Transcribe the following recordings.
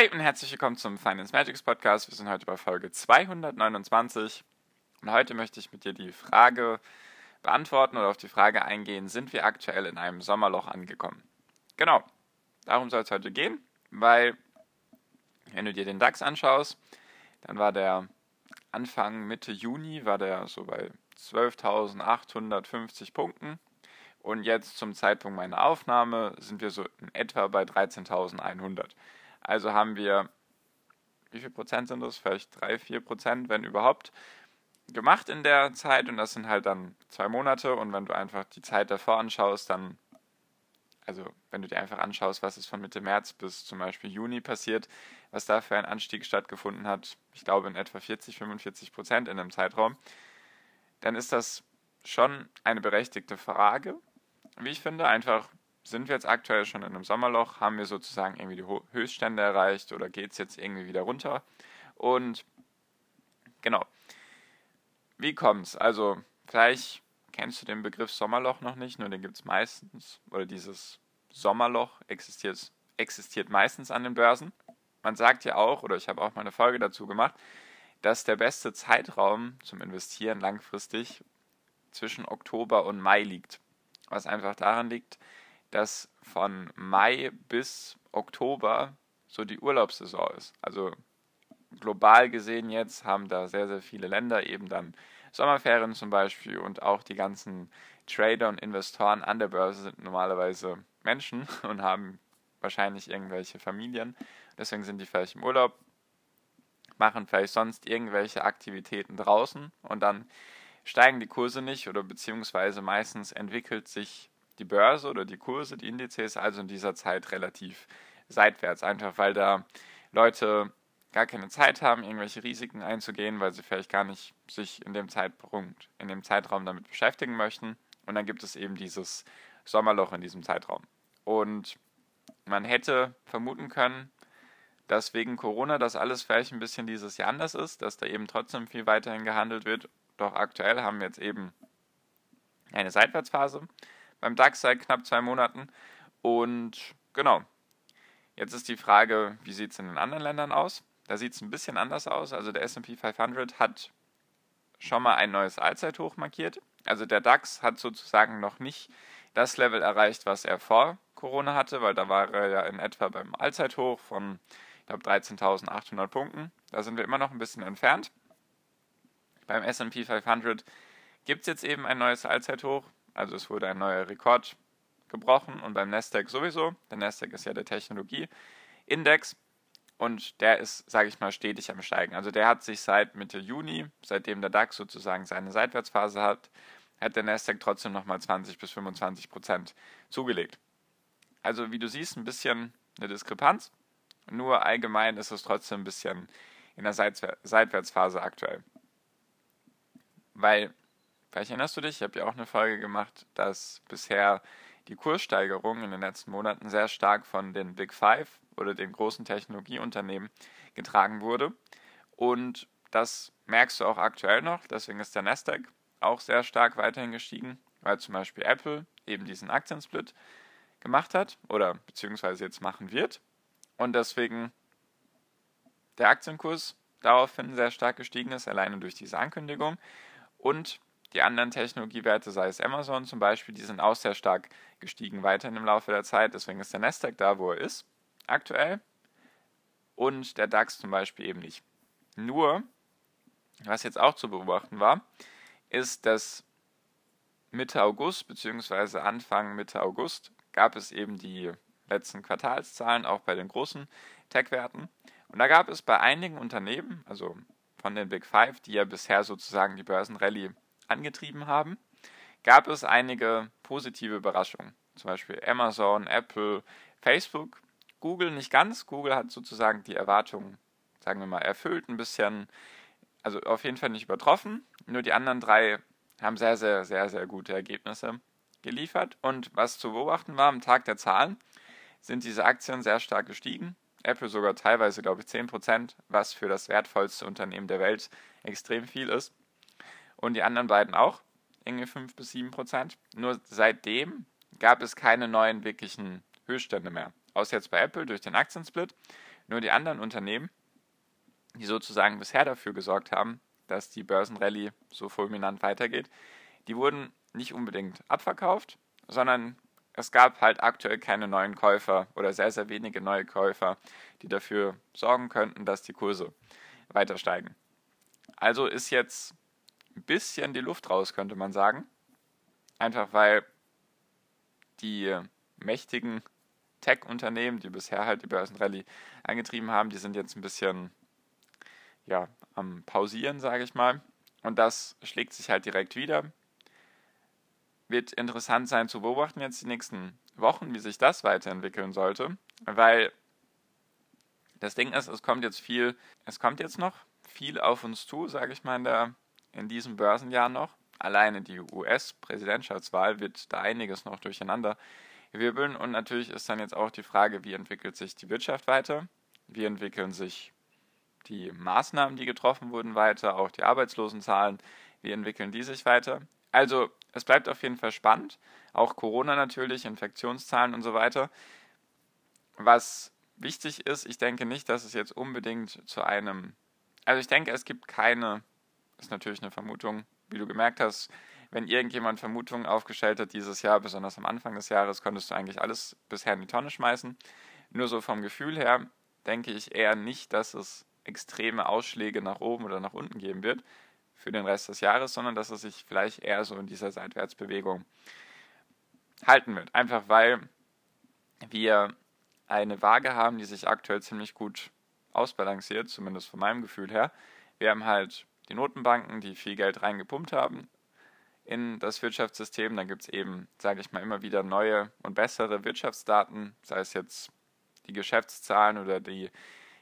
Hi und herzlich willkommen zum Finance Magics Podcast. Wir sind heute bei Folge 229 und heute möchte ich mit dir die Frage beantworten oder auf die Frage eingehen, sind wir aktuell in einem Sommerloch angekommen? Genau, darum soll es heute gehen, weil wenn du dir den DAX anschaust, dann war der Anfang Mitte Juni war der so bei 12.850 Punkten und jetzt zum Zeitpunkt meiner Aufnahme sind wir so in etwa bei 13.100. Also haben wir, wie viel Prozent sind das? Vielleicht drei, vier Prozent, wenn überhaupt, gemacht in der Zeit. Und das sind halt dann zwei Monate. Und wenn du einfach die Zeit davor anschaust, dann, also wenn du dir einfach anschaust, was ist von Mitte März bis zum Beispiel Juni passiert, was da für ein Anstieg stattgefunden hat, ich glaube in etwa 40, 45 Prozent in einem Zeitraum, dann ist das schon eine berechtigte Frage, wie ich finde, einfach sind wir jetzt aktuell schon in einem Sommerloch? Haben wir sozusagen irgendwie die Höchststände erreicht oder geht es jetzt irgendwie wieder runter? Und genau. Wie kommt's? Also, vielleicht kennst du den Begriff Sommerloch noch nicht, nur den gibt es meistens, oder dieses Sommerloch existiert, existiert meistens an den Börsen. Man sagt ja auch, oder ich habe auch mal eine Folge dazu gemacht, dass der beste Zeitraum zum Investieren langfristig zwischen Oktober und Mai liegt. Was einfach daran liegt, dass von Mai bis Oktober so die Urlaubssaison ist. Also global gesehen jetzt haben da sehr, sehr viele Länder eben dann Sommerferien zum Beispiel und auch die ganzen Trader und Investoren an der Börse sind normalerweise Menschen und haben wahrscheinlich irgendwelche Familien. Deswegen sind die vielleicht im Urlaub, machen vielleicht sonst irgendwelche Aktivitäten draußen und dann steigen die Kurse nicht oder beziehungsweise meistens entwickelt sich die Börse oder die Kurse, die Indizes also in dieser Zeit relativ seitwärts, einfach weil da Leute gar keine Zeit haben, irgendwelche Risiken einzugehen, weil sie vielleicht gar nicht sich in dem Zeitpunkt, in dem Zeitraum damit beschäftigen möchten. Und dann gibt es eben dieses Sommerloch in diesem Zeitraum. Und man hätte vermuten können, dass wegen Corona das alles vielleicht ein bisschen dieses Jahr anders ist, dass da eben trotzdem viel weiterhin gehandelt wird. Doch aktuell haben wir jetzt eben eine Seitwärtsphase beim DAX seit knapp zwei Monaten. Und genau, jetzt ist die Frage, wie sieht es in den anderen Ländern aus? Da sieht es ein bisschen anders aus. Also der SP 500 hat schon mal ein neues Allzeithoch markiert. Also der DAX hat sozusagen noch nicht das Level erreicht, was er vor Corona hatte, weil da war er ja in etwa beim Allzeithoch von, ich glaube, 13.800 Punkten. Da sind wir immer noch ein bisschen entfernt. Beim SP 500 gibt es jetzt eben ein neues Allzeithoch. Also es wurde ein neuer Rekord gebrochen und beim Nasdaq sowieso. Der Nasdaq ist ja der Technologieindex und der ist, sage ich mal, stetig am Steigen. Also der hat sich seit Mitte Juni, seitdem der DAX sozusagen seine Seitwärtsphase hat, hat der Nasdaq trotzdem nochmal 20 bis 25 Prozent zugelegt. Also wie du siehst, ein bisschen eine Diskrepanz. Nur allgemein ist es trotzdem ein bisschen in der Seitwärtsphase aktuell. Weil Vielleicht erinnerst du dich, ich habe ja auch eine Folge gemacht, dass bisher die Kurssteigerung in den letzten Monaten sehr stark von den Big Five oder den großen Technologieunternehmen getragen wurde. Und das merkst du auch aktuell noch. Deswegen ist der Nasdaq auch sehr stark weiterhin gestiegen, weil zum Beispiel Apple eben diesen Aktiensplit gemacht hat oder beziehungsweise jetzt machen wird. Und deswegen der Aktienkurs daraufhin sehr stark gestiegen ist, alleine durch diese Ankündigung. Und die anderen Technologiewerte, sei es Amazon zum Beispiel, die sind auch sehr stark gestiegen weiterhin im Laufe der Zeit. Deswegen ist der Nasdaq da, wo er ist, aktuell. Und der DAX zum Beispiel eben nicht. Nur, was jetzt auch zu beobachten war, ist, dass Mitte August bzw. Anfang Mitte August gab es eben die letzten Quartalszahlen, auch bei den großen Tech-Werten. Und da gab es bei einigen Unternehmen, also von den Big Five, die ja bisher sozusagen die Börsenrallye angetrieben haben, gab es einige positive Überraschungen. Zum Beispiel Amazon, Apple, Facebook. Google nicht ganz. Google hat sozusagen die Erwartungen, sagen wir mal, erfüllt, ein bisschen, also auf jeden Fall nicht übertroffen. Nur die anderen drei haben sehr, sehr, sehr, sehr gute Ergebnisse geliefert. Und was zu beobachten war, am Tag der Zahlen sind diese Aktien sehr stark gestiegen. Apple sogar teilweise, glaube ich, 10%, was für das wertvollste Unternehmen der Welt extrem viel ist. Und die anderen beiden auch, irgendwie 5 bis 7%. Nur seitdem gab es keine neuen wirklichen Höchststände mehr. Außer jetzt bei Apple durch den Aktiensplit. Nur die anderen Unternehmen, die sozusagen bisher dafür gesorgt haben, dass die Börsenrallye so fulminant weitergeht, die wurden nicht unbedingt abverkauft, sondern es gab halt aktuell keine neuen Käufer oder sehr, sehr wenige neue Käufer, die dafür sorgen könnten, dass die Kurse weiter steigen. Also ist jetzt bisschen die Luft raus, könnte man sagen. Einfach weil die mächtigen Tech-Unternehmen, die bisher halt die Börsenrallye angetrieben haben, die sind jetzt ein bisschen ja, am Pausieren, sage ich mal. Und das schlägt sich halt direkt wieder wird interessant sein zu beobachten jetzt die nächsten Wochen, wie sich das weiterentwickeln sollte, weil das Ding ist, es kommt jetzt viel, es kommt jetzt noch viel auf uns zu, sage ich mal, in, der, in diesem Börsenjahr noch. Alleine die US-Präsidentschaftswahl wird da einiges noch durcheinander wirbeln und natürlich ist dann jetzt auch die Frage, wie entwickelt sich die Wirtschaft weiter, wie entwickeln sich die Maßnahmen, die getroffen wurden, weiter, auch die Arbeitslosenzahlen, wie entwickeln die sich weiter. Also es bleibt auf jeden Fall spannend. Auch Corona natürlich, Infektionszahlen und so weiter. Was wichtig ist, ich denke nicht, dass es jetzt unbedingt zu einem. Also ich denke, es gibt keine, ist natürlich eine Vermutung, wie du gemerkt hast, wenn irgendjemand Vermutungen aufgestellt hat dieses Jahr, besonders am Anfang des Jahres, konntest du eigentlich alles bisher in die Tonne schmeißen. Nur so vom Gefühl her denke ich eher nicht, dass es extreme Ausschläge nach oben oder nach unten geben wird für den Rest des Jahres, sondern dass es sich vielleicht eher so in dieser Seitwärtsbewegung halten wird. Einfach weil wir eine Waage haben, die sich aktuell ziemlich gut ausbalanciert, zumindest von meinem Gefühl her. Wir haben halt die Notenbanken, die viel Geld reingepumpt haben in das Wirtschaftssystem. Dann gibt es eben, sage ich mal, immer wieder neue und bessere Wirtschaftsdaten, sei es jetzt die Geschäftszahlen oder die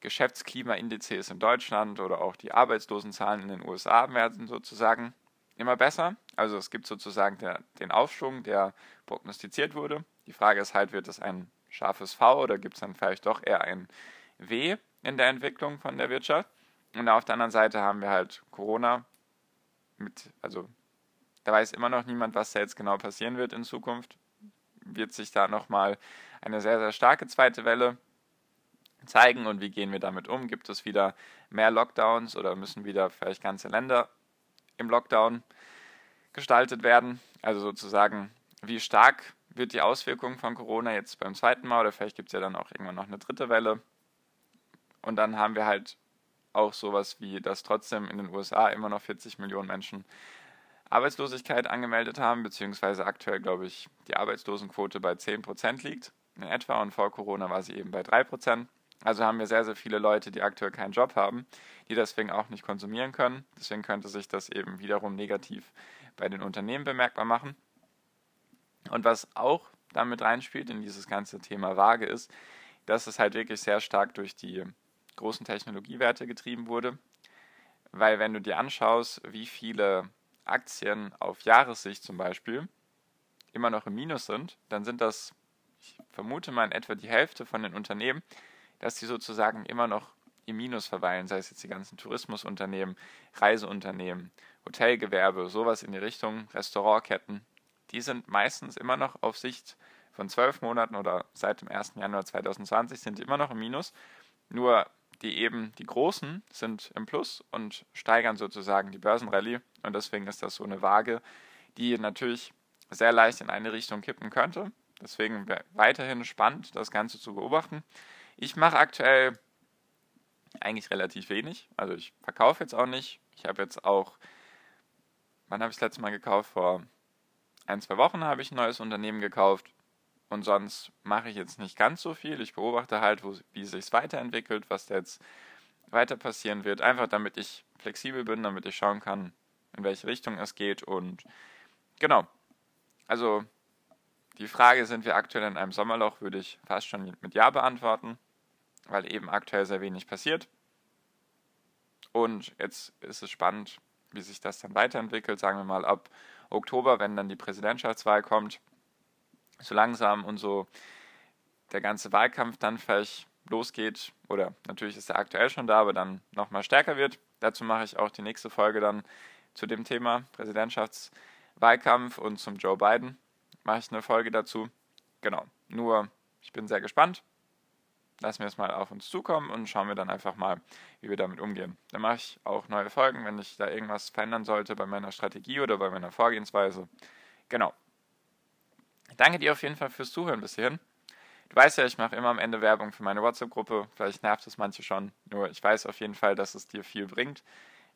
Geschäftsklimaindizes in Deutschland oder auch die Arbeitslosenzahlen in den USA werden sozusagen immer besser. Also es gibt sozusagen der, den Aufschwung, der prognostiziert wurde. Die Frage ist halt, wird es ein scharfes V oder gibt es dann vielleicht doch eher ein W in der Entwicklung von der Wirtschaft? Und auf der anderen Seite haben wir halt Corona mit, also da weiß immer noch niemand, was da jetzt genau passieren wird in Zukunft. Wird sich da nochmal eine sehr, sehr starke zweite Welle zeigen und wie gehen wir damit um? Gibt es wieder mehr Lockdowns oder müssen wieder vielleicht ganze Länder im Lockdown gestaltet werden? Also sozusagen, wie stark wird die Auswirkung von Corona jetzt beim zweiten Mal oder vielleicht gibt es ja dann auch irgendwann noch eine dritte Welle. Und dann haben wir halt auch sowas wie, dass trotzdem in den USA immer noch 40 Millionen Menschen Arbeitslosigkeit angemeldet haben, beziehungsweise aktuell, glaube ich, die Arbeitslosenquote bei 10% liegt in etwa und vor Corona war sie eben bei 3%. Also haben wir sehr, sehr viele Leute, die aktuell keinen Job haben, die deswegen auch nicht konsumieren können. Deswegen könnte sich das eben wiederum negativ bei den Unternehmen bemerkbar machen. Und was auch damit reinspielt in dieses ganze Thema Waage ist, dass es halt wirklich sehr stark durch die großen Technologiewerte getrieben wurde. Weil wenn du dir anschaust, wie viele Aktien auf Jahressicht zum Beispiel immer noch im Minus sind, dann sind das, ich vermute mal, in etwa die Hälfte von den Unternehmen, dass die sozusagen immer noch im Minus verweilen, sei es jetzt die ganzen Tourismusunternehmen, Reiseunternehmen, Hotelgewerbe, sowas in die Richtung, Restaurantketten, die sind meistens immer noch auf Sicht von zwölf Monaten oder seit dem 1. Januar 2020 sind immer noch im Minus. Nur die eben, die Großen sind im Plus und steigern sozusagen die Börsenrallye. Und deswegen ist das so eine Waage, die natürlich sehr leicht in eine Richtung kippen könnte. Deswegen weiterhin spannend, das Ganze zu beobachten. Ich mache aktuell eigentlich relativ wenig. Also ich verkaufe jetzt auch nicht. Ich habe jetzt auch, wann habe ich das letzte Mal gekauft? Vor ein, zwei Wochen habe ich ein neues Unternehmen gekauft. Und sonst mache ich jetzt nicht ganz so viel. Ich beobachte halt, wo, wie sich es weiterentwickelt, was da jetzt weiter passieren wird. Einfach damit ich flexibel bin, damit ich schauen kann, in welche Richtung es geht. Und genau. Also Die Frage, sind wir aktuell in einem Sommerloch, würde ich fast schon mit Ja beantworten, weil eben aktuell sehr wenig passiert. Und jetzt ist es spannend, wie sich das dann weiterentwickelt. Sagen wir mal ab Oktober, wenn dann die Präsidentschaftswahl kommt, so langsam und so der ganze Wahlkampf dann vielleicht losgeht, oder natürlich ist er aktuell schon da, aber dann nochmal stärker wird. Dazu mache ich auch die nächste Folge dann zu dem Thema Präsidentschaftswahlkampf und zum Joe Biden. Mache ich eine Folge dazu. Genau. Nur, ich bin sehr gespannt. Lassen wir es mal auf uns zukommen und schauen wir dann einfach mal, wie wir damit umgehen. Dann mache ich auch neue Folgen, wenn ich da irgendwas verändern sollte bei meiner Strategie oder bei meiner Vorgehensweise. Genau. Danke dir auf jeden Fall fürs Zuhören bis hierhin. Du weißt ja, ich mache immer am Ende Werbung für meine WhatsApp-Gruppe. Vielleicht nervt es manche schon. Nur ich weiß auf jeden Fall, dass es dir viel bringt,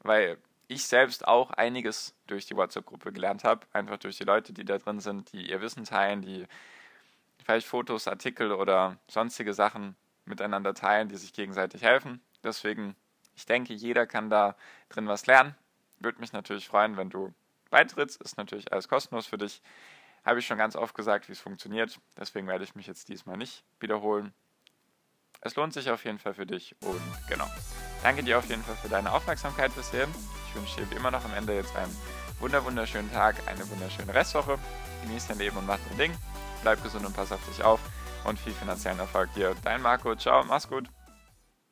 weil ich selbst auch einiges durch die WhatsApp-Gruppe gelernt habe. Einfach durch die Leute, die da drin sind, die ihr Wissen teilen, die vielleicht Fotos, Artikel oder sonstige Sachen miteinander teilen, die sich gegenseitig helfen. Deswegen, ich denke, jeder kann da drin was lernen. Würde mich natürlich freuen, wenn du beitrittst. Ist natürlich alles kostenlos für dich. Habe ich schon ganz oft gesagt, wie es funktioniert. Deswegen werde ich mich jetzt diesmal nicht wiederholen. Es lohnt sich auf jeden Fall für dich und genau. Danke dir auf jeden Fall für deine Aufmerksamkeit bisher. Ich wünsche dir wie immer noch am Ende jetzt einen wunderschönen Tag, eine wunderschöne Restwoche. Genieß dein Leben und mach dein Ding. Bleib gesund und pass auf dich auf und viel finanziellen Erfolg dir. Dein Marco, ciao, mach's gut.